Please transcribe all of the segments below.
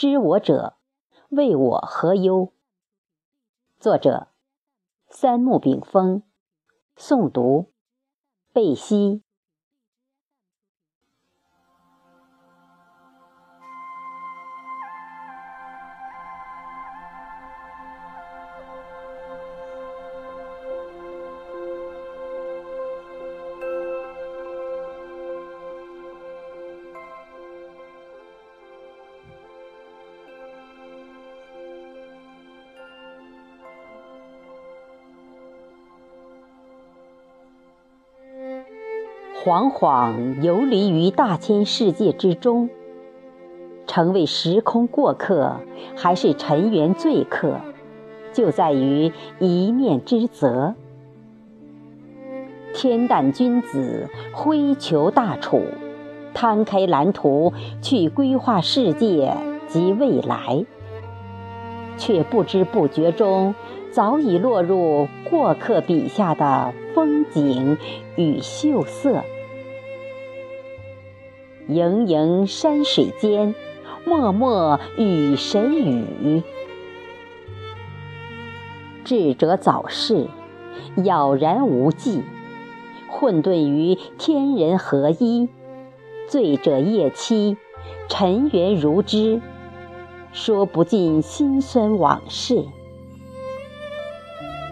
知我者，谓我何忧？作者：三木炳峰，诵读：贝西。惶惶游离于大千世界之中，成为时空过客，还是尘缘醉客，就在于一念之责。天诞君子，挥求大楚，摊开蓝图去规划世界及未来，却不知不觉中。早已落入过客笔下的风景与秀色，盈盈山水间，脉脉与谁语？智者早逝，杳然无迹，混沌于天人合一。醉者夜栖，尘缘如织，说不尽辛酸往事。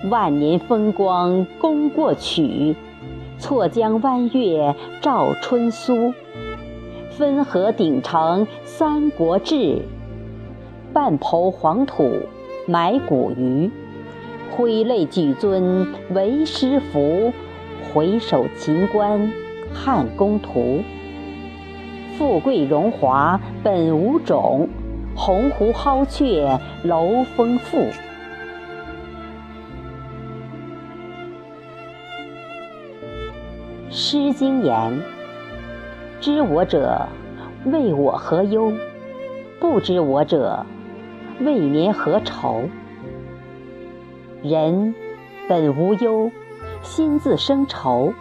万年风光功过曲，错将弯月照春苏。分河鼎成三国志，半抔黄土埋古鱼。挥泪举尊为师服，回首秦关汉宫图。富贵荣华本无种，鸿鹄蒿雀楼风富。《诗经》言：“知我者，谓我何忧？不知我者，谓绵何愁？”人本无忧，心自生愁。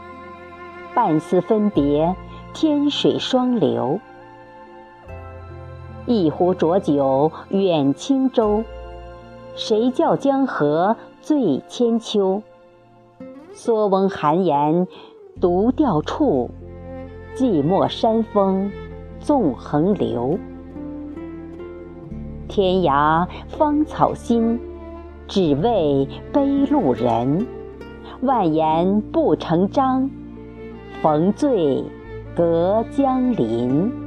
半丝分别，天水双流。一壶浊酒远轻舟，谁教江河醉千秋？梭翁寒言。独钓处，寂寞山峰纵横流。天涯芳草心，只为悲路人。万言不成章，逢醉隔江林。